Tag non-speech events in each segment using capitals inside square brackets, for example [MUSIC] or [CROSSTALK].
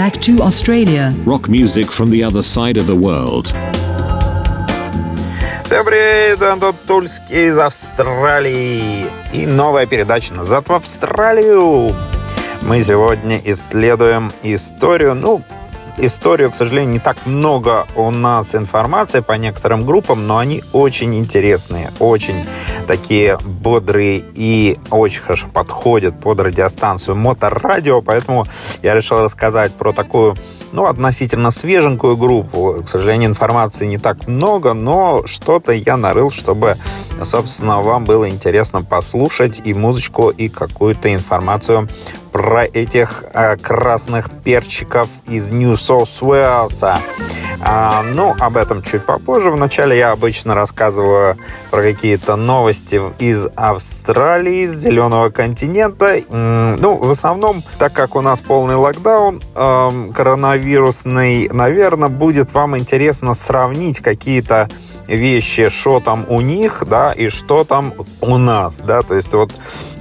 back to Australia. Rock music from the other side of the world. Всем привет, Антон Тульский из Австралии. И новая передача «Назад в Австралию». Мы сегодня исследуем историю, ну, историю, к сожалению, не так много у нас информации по некоторым группам, но они очень интересные, очень такие бодрые и очень хорошо подходят под радиостанцию Моторадио, поэтому я решил рассказать про такую ну, относительно свеженькую группу. К сожалению, информации не так много, но что-то я нарыл, чтобы, собственно, вам было интересно послушать и музычку, и какую-то информацию про этих э, красных перчиков из New South Wales. А, ну, об этом чуть попозже. Вначале я обычно рассказываю про какие-то новости из Австралии, из зеленого континента. Ну, в основном, так как у нас полный локдаун э, коронавирусный, наверное, будет вам интересно сравнить какие-то вещи, что там у них, да, и что там у нас, да, то есть вот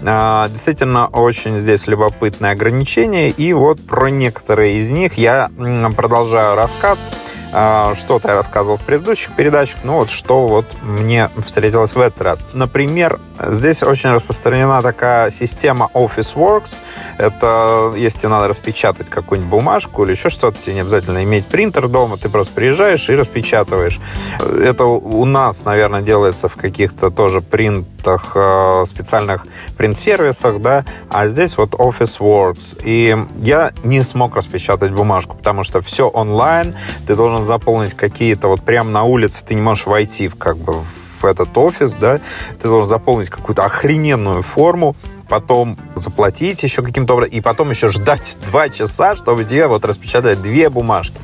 э, действительно очень здесь любопытные ограничения, и вот про некоторые из них я продолжаю рассказ. А, что-то я рассказывал в предыдущих передачах, ну вот что вот мне встретилось в этот раз. Например, здесь очень распространена такая система Officeworks. Это если надо распечатать какую-нибудь бумажку или еще что-то, тебе не обязательно иметь принтер дома, ты просто приезжаешь и распечатываешь. Это у нас, наверное, делается в каких-то тоже принтах, э, специальных принт-сервисах, да, а здесь вот Officeworks. И я не смог распечатать бумажку, потому что все онлайн, ты должен заполнить какие-то, вот прямо на улице ты не можешь войти в, как бы в этот офис, да, ты должен заполнить какую-то охрененную форму, потом заплатить еще каким-то образом, и потом еще ждать [LAUGHS] два часа, чтобы тебе вот распечатать две бумажки.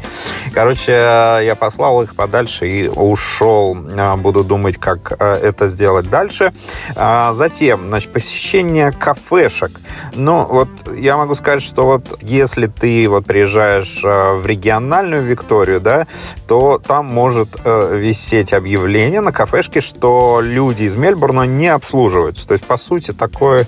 Короче, я послал их подальше и ушел. А, буду думать, как а, это сделать дальше. Затем, значит, посещение кафешек. Ну, вот я могу сказать, что вот если ты вот приезжаешь в региональную Викторию, да, то там может э, висеть объявление на кафешке, что люди из Мельбурна не обслуживаются. То есть, по сути, такое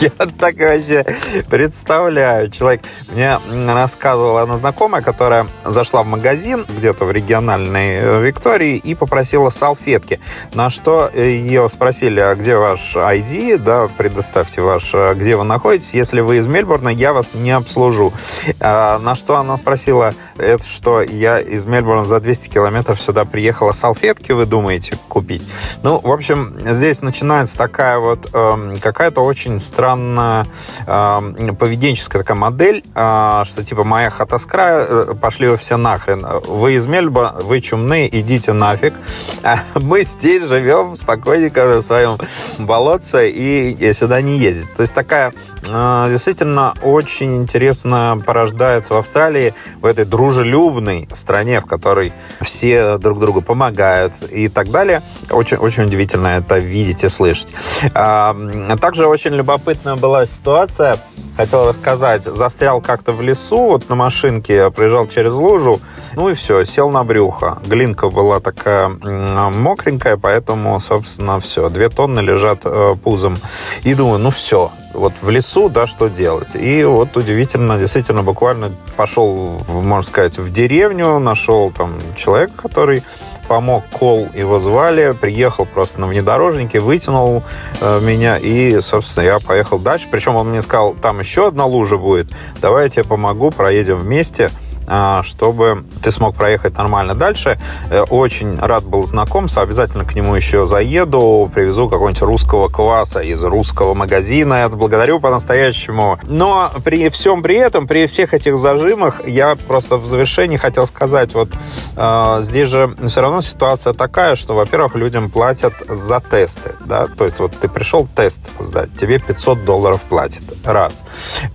Я так вообще представляю. Человек мне рассказывала одна знакомая, которая зашла в магазин где-то в региональной э, Виктории и попросила салфетки. На что ее спросили, а где ваш ID, да, предоставьте ваш, э, где вы находитесь. Если вы из Мельбурна, я вас не обслужу. А, на что она спросила, это что, я из Мельбурна за 200 километров сюда приехала, салфетки вы думаете купить? Ну, в общем, здесь начинается такая вот э, какая-то очень странная э, поведенческая такая модель, э, что типа моя хата с края, э, пошли вы все нахрен. Вы из Мельба, вы чумные, идите нафиг. А мы здесь живем спокойненько в своем болотце и сюда не ездить. То есть такая э, действительно очень интересно порождается в Австралии, в этой дружелюбной стране, в которой все друг другу помогают и так далее. Очень, очень удивительно это видеть и слышать. А, также очень любопытно любопытная была ситуация, хотел рассказать. Застрял как-то в лесу, вот на машинке, проезжал через лужу, ну и все, сел на брюхо. Глинка была такая мокренькая, поэтому, собственно, все. Две тонны лежат э, пузом. И думаю, ну все, вот в лесу, да, что делать. И вот удивительно, действительно, буквально пошел, можно сказать, в деревню, нашел там человека, который помог кол, его звали, приехал просто на внедорожнике, вытянул э, меня, и, собственно, я поехал дальше. Причем он мне сказал, там еще одна лужа будет, давай я тебе помогу, проедем вместе. А, чтобы ты смог проехать нормально дальше. Э, очень рад был знакомиться, обязательно к нему еще заеду, привезу какого-нибудь русского кваса из русского магазина. Благодарю по-настоящему. Но при всем при этом, при всех этих зажимах, я просто в завершении хотел сказать, вот э, здесь же все равно ситуация такая, что, во-первых, людям платят за тесты, да, то есть вот ты пришел тест сдать, тебе 500 долларов платят, раз.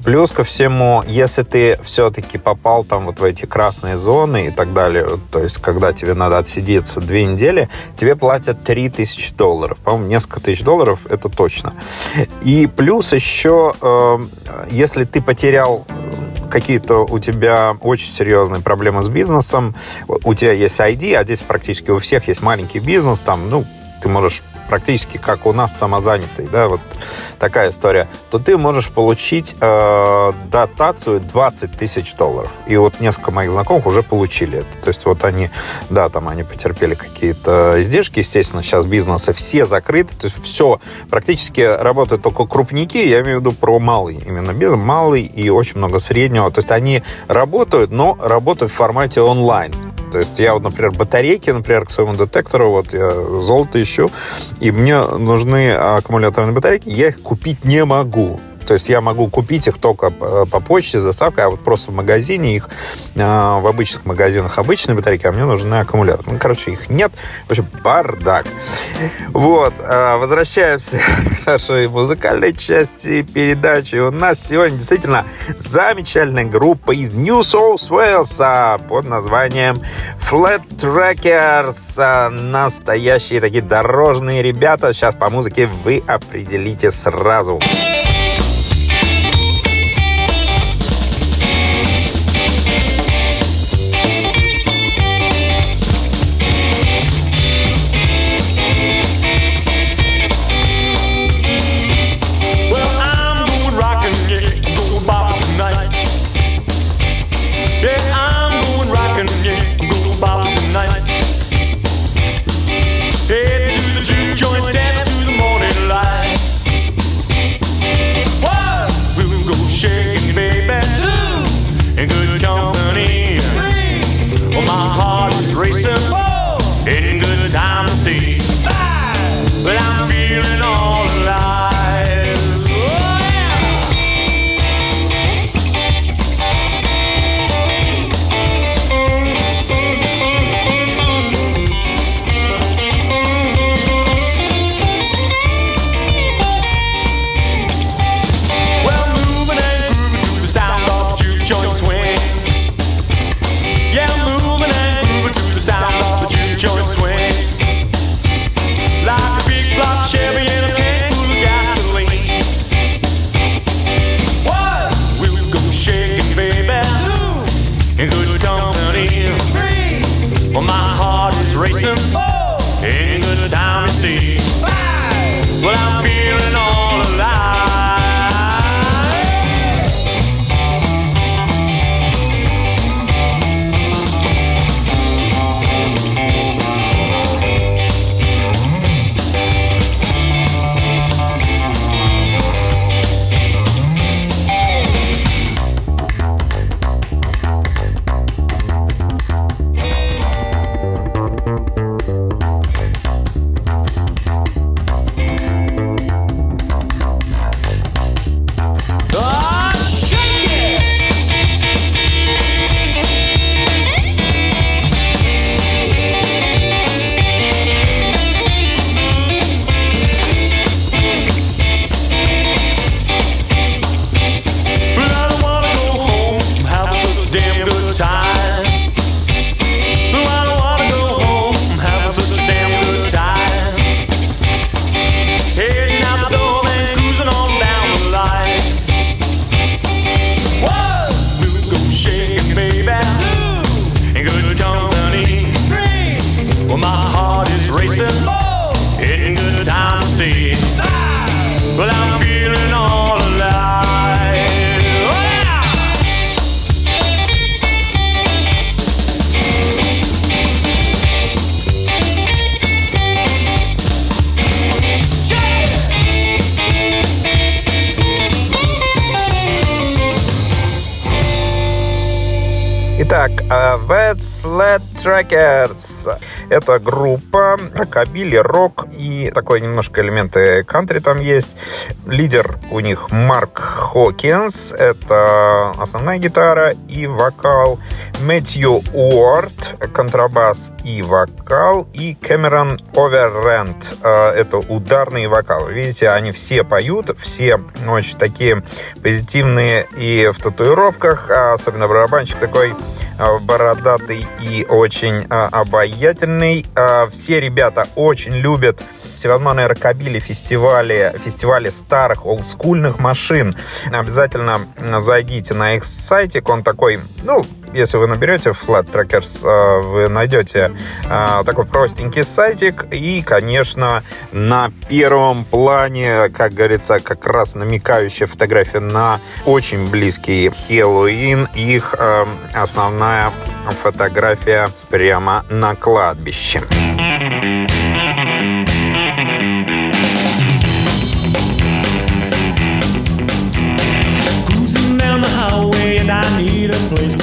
Плюс ко всему, если ты все-таки попал там вот в эти красные зоны и так далее, то есть когда тебе надо отсидеться две недели, тебе платят 3000 долларов. По-моему, несколько тысяч долларов, это точно. И плюс еще, э, если ты потерял какие-то у тебя очень серьезные проблемы с бизнесом, у тебя есть ID, а здесь практически у всех есть маленький бизнес, там, ну, ты можешь практически как у нас самозанятый, да, вот такая история, то ты можешь получить э, дотацию 20 тысяч долларов. И вот несколько моих знакомых уже получили это. То есть вот они, да, там они потерпели какие-то издержки, естественно, сейчас бизнесы все закрыты, то есть все, практически работают только крупники, я имею в виду про малый именно бизнес, малый и очень много среднего. То есть они работают, но работают в формате онлайн. То есть я вот, например, батарейки, например, к своему детектору, вот я золото ищу, и мне нужны аккумуляторные батарейки, я их купить не могу. То есть я могу купить их только по почте с доставкой, а вот просто в магазине их, а, в обычных магазинах обычные батарейки, а мне нужны аккумуляторы. Ну, короче, их нет. В общем, бардак. Вот. А, возвращаемся [LAUGHS] к нашей музыкальной части передачи. У нас сегодня действительно замечательная группа из New South Wales а, под названием Flat Trackers. Настоящие такие дорожные ребята. Сейчас по музыке вы определите сразу. Сразу. Hey, Uh, Wet Flat Trackers. Это группа рокобили, рок и такой немножко элементы кантри там есть. Лидер у них Марк Хокинс. Это основная гитара и вокал. Мэтью Уорд, контрабас и вокал. И Кэмерон Оверренд. Это ударный вокал. Видите, они все поют, все очень такие позитивные и в татуировках. А особенно барабанщик такой а, бородатый и очень а, обаятельный. А, все ребята очень любят всевозможные рокобили, фестивали, фестивали старых олдскульных машин. Обязательно зайдите на их сайтик, он такой, ну, если вы наберете Flat Trackers, э, вы найдете э, такой простенький сайтик. И, конечно, на первом плане, как говорится, как раз намекающая фотография на очень близкий Хэллоуин. Их э, основная фотография прямо на кладбище. place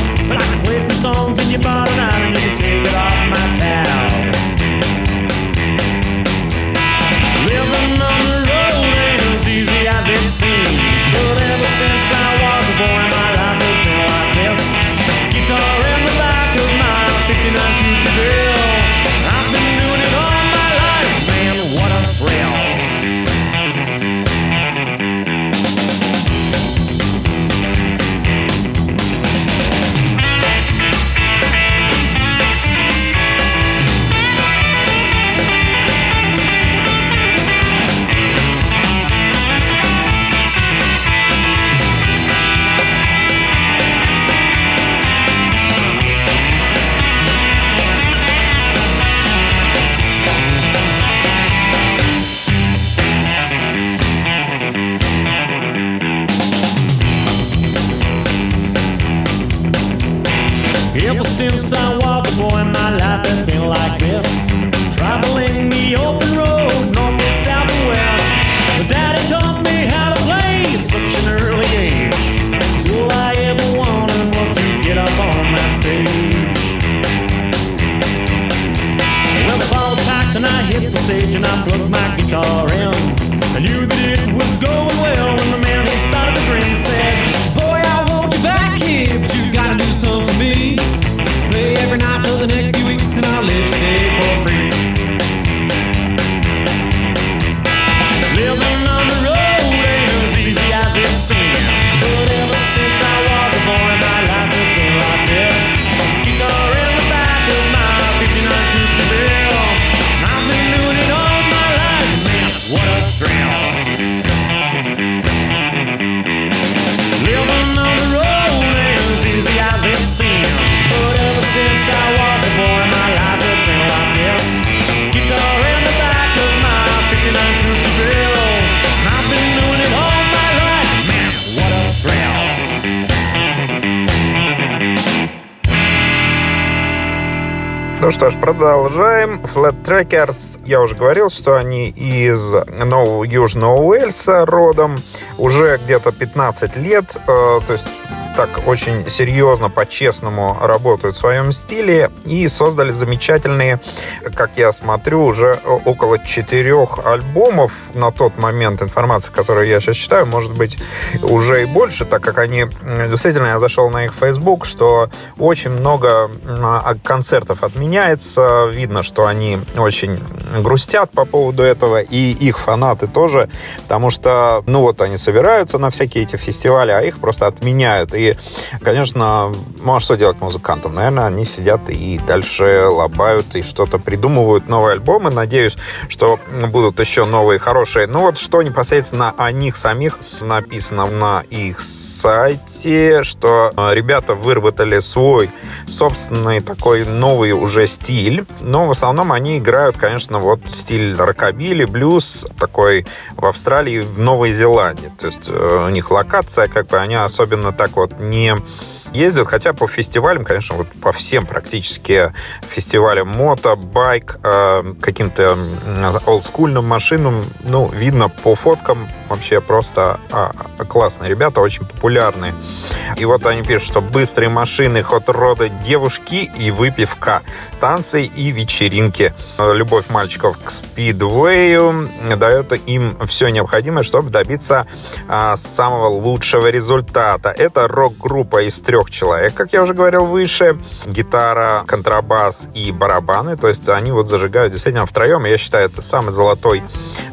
some songs in your tonight and you can take it off my tab. Guitar in. I knew that it was going well when the man he started to grin said, Boy, I want you back here, but you gotta do something for me. Play every night for the next few weeks and I'll let you stay Ну что ж, продолжаем. Flat Trackers, я уже говорил, что они из Нового Южного Уэльса родом. Уже где-то 15 лет, э, то есть так очень серьезно, по-честному работают в своем стиле и создали замечательные, как я смотрю, уже около четырех альбомов на тот момент. Информация, которую я сейчас читаю, может быть уже и больше, так как они... Действительно, я зашел на их Facebook, что очень много а, концертов отменяется. Видно, что они очень грустят по поводу этого, и их фанаты тоже, потому что, ну вот, они собираются на всякие эти фестивали, а их просто отменяют. И, конечно, ну а что делать музыкантам? Наверное, они сидят и дальше лобают и что-то придумывают, новые альбомы. Надеюсь, что будут еще новые хорошие. Ну вот, что непосредственно о них самих написано на их сайте, что э, ребята выработали свой собственный такой новый уже стиль. Но в основном они играют, конечно, вот стиль рокобили, блюз такой в Австралии, в Новой Зеландии. То есть э, у них локация, как бы они особенно так вот не ездят, хотя по фестивалям, конечно, вот по всем практически фестивалям мото, байк, э, каким-то олдскульным машинам, ну, видно по фоткам вообще просто а, классные ребята, очень популярные. И вот они пишут, что быстрые машины, ход рода девушки и выпивка, танцы и вечеринки. Любовь мальчиков к спидвею дает им все необходимое, чтобы добиться а, самого лучшего результата. Это рок-группа из трех трех человек, как я уже говорил выше. Гитара, контрабас и барабаны. То есть они вот зажигают действительно втроем. Я считаю, это самый золотой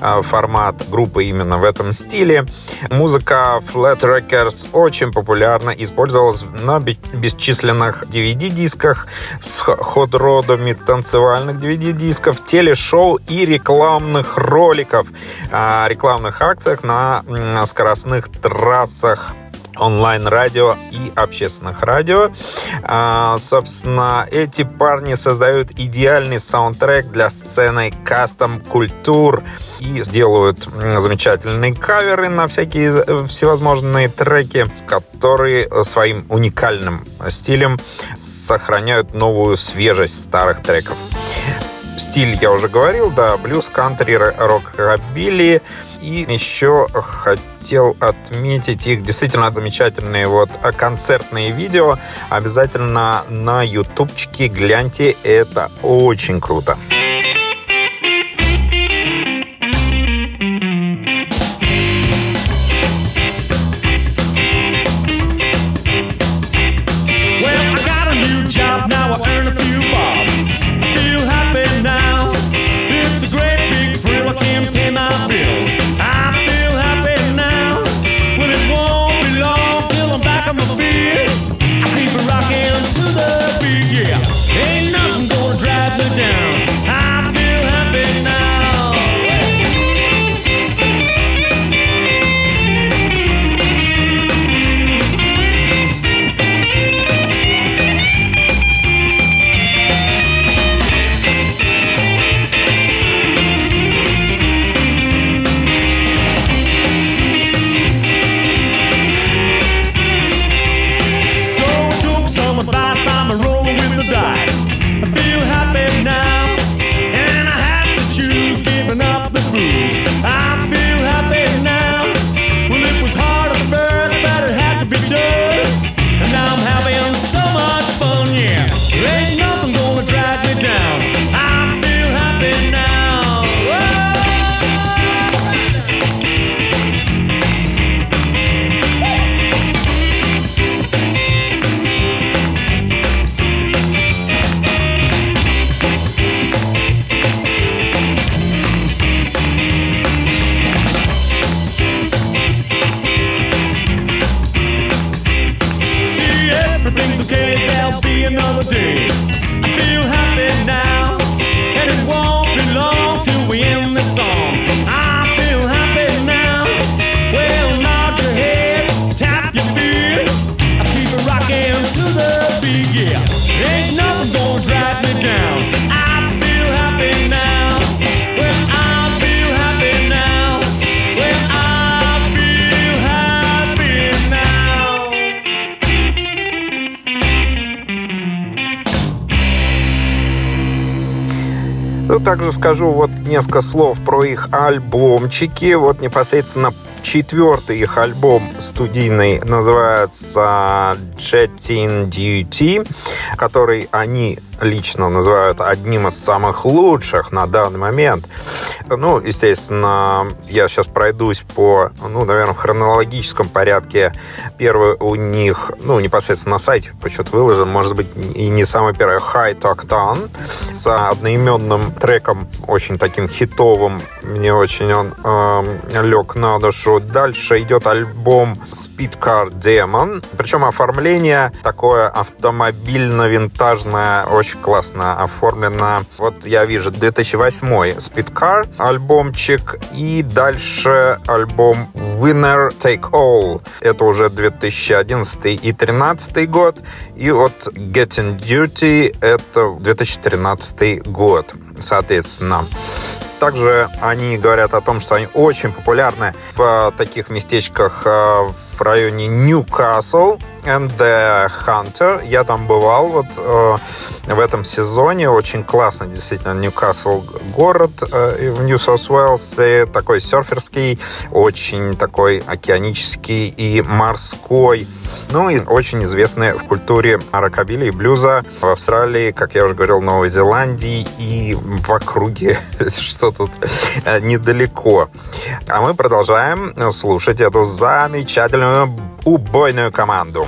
а, формат группы именно в этом стиле. Музыка Flat Records очень популярна, использовалась на бесчисленных DVD-дисках с ход-родами танцевальных DVD-дисков, телешоу и рекламных роликов, рекламных акциях на скоростных трассах онлайн-радио и общественных радио. А, собственно, эти парни создают идеальный саундтрек для сцены кастом культур и сделают замечательные каверы на всякие э, всевозможные треки, которые своим уникальным стилем сохраняют новую свежесть старых треков. Стиль я уже говорил, да, блюз, кантри, рок-рабили – и еще хотел отметить их действительно замечательные вот концертные видео. Обязательно на ютубчике гляньте, это очень круто. Yeah. Также скажу вот несколько слов про их альбомчики. Вот непосредственно четвертый их альбом студийный называется Jetting Duty, который они лично называют одним из самых лучших на данный момент. Ну, естественно, я сейчас пройдусь по, ну, наверное, в хронологическом порядке. Первый у них, ну, непосредственно на сайте почему-то выложен, может быть, и не самый первый, High Talk Down с одноименным треком, очень таким хитовым. Мне очень он э, лег на душу. Дальше идет альбом Speed Car Demon. Причем оформление такое автомобильно-винтажное, очень очень классно оформлено. Вот я вижу 2008 Speedcar альбомчик и дальше альбом Winner Take All. Это уже 2011 и 2013 год. И вот Getting Dirty это 2013 год, соответственно. Также они говорят о том, что они очень популярны в таких местечках э, в районе Newcastle and the Hunter. Я там бывал вот э, в этом сезоне. Очень классно, действительно, Ньюкасл город э, в New South Wales. Такой серферский, очень такой океанический и морской. Ну и очень известный в культуре рокобили и блюза в Австралии, как я уже говорил, Новой Зеландии и в округе, [LAUGHS] что тут э, недалеко. А мы продолжаем слушать эту замечательную убойную команду.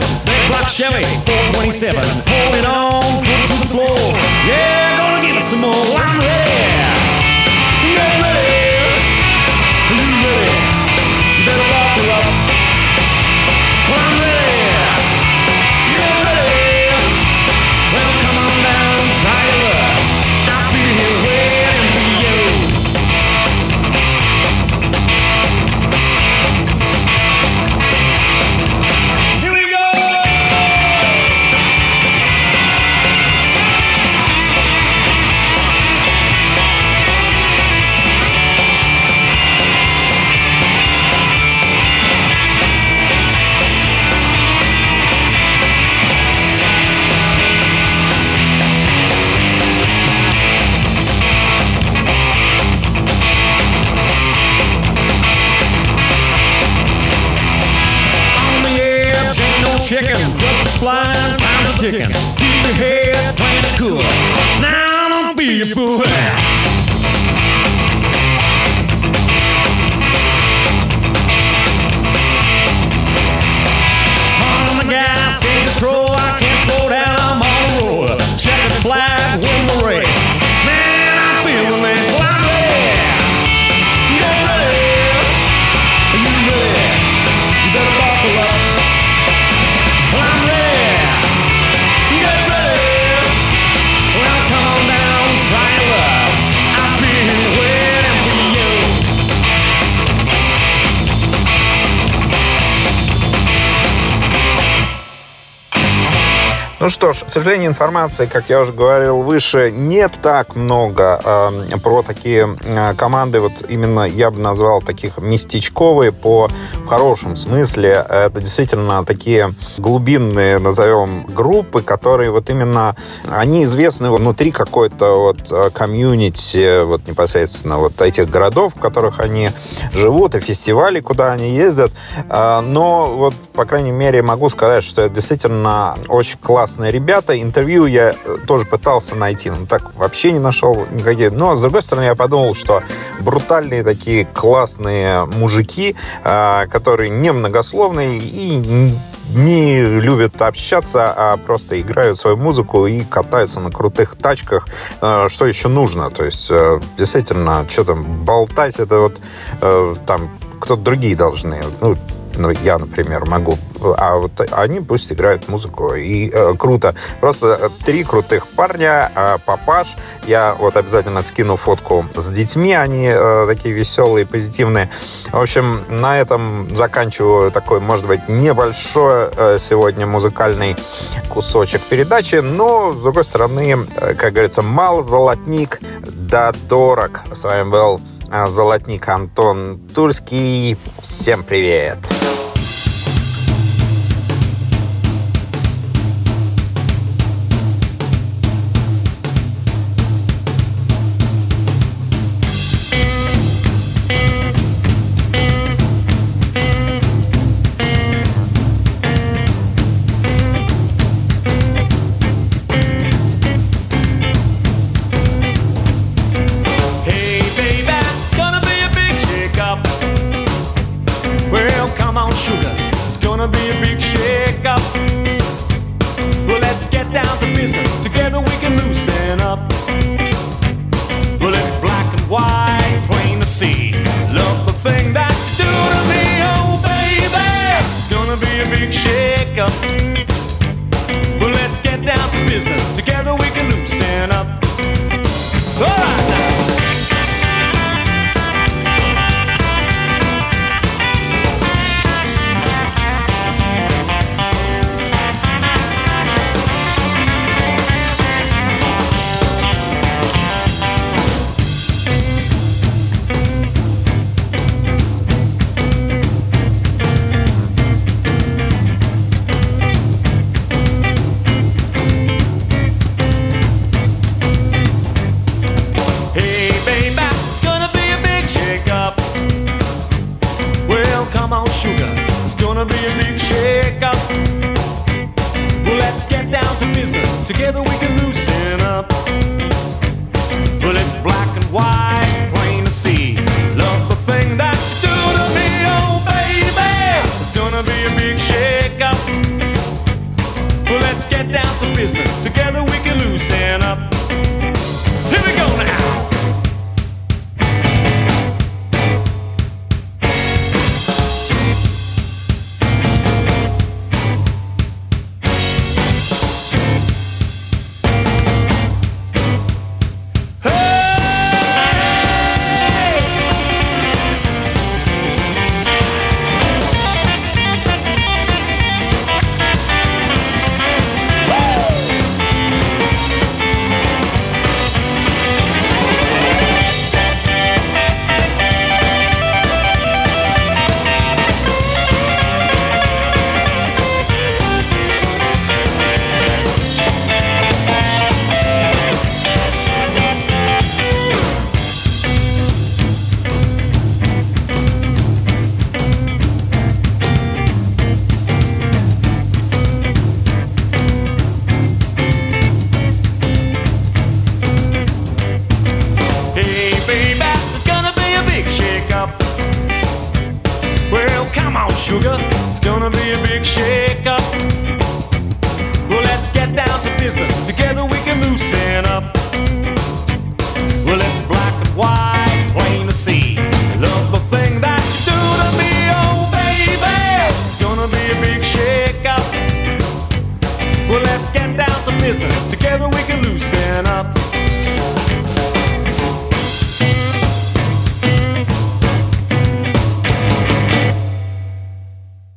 7, big Chevy, 427. Hold it on, foot to the floor. Yeah, gonna give it some more. I'm ready. chicken. Ну что ж, к сожалению, информации, как я уже говорил выше, не так много э, про такие э, команды. Вот именно я бы назвал таких местечковые по в хорошем смысле. Это действительно такие глубинные, назовем, группы, которые вот именно, они известны внутри какой-то вот э, комьюнити, вот непосредственно вот этих городов, в которых они живут, и фестивали, куда они ездят. Э, Но вот, по крайней мере, могу сказать, что это действительно очень классные ребята. Интервью я э, тоже пытался найти, но так вообще не нашел никакие. Но, с другой стороны, я подумал, что брутальные такие классные мужики, э, которые не многословные и не любят общаться, а просто играют свою музыку и катаются на крутых тачках. Э, Что еще нужно? То есть, э, действительно, что там, болтать, это вот э, там кто-то другие должны. Ну, ну, я, например, могу. А вот они пусть играют музыку. И э, круто. Просто э, три крутых парня. Э, папаш. Я вот обязательно скину фотку с детьми. Они э, такие веселые, позитивные. В общем, на этом заканчиваю такой, может быть, небольшой э, сегодня музыкальный кусочек передачи. Но, с другой стороны, э, как говорится, мало золотник, да дорог. С вами был э, Золотник Антон Тульский. Всем привет! Hey, down to business. Together we can loosen up.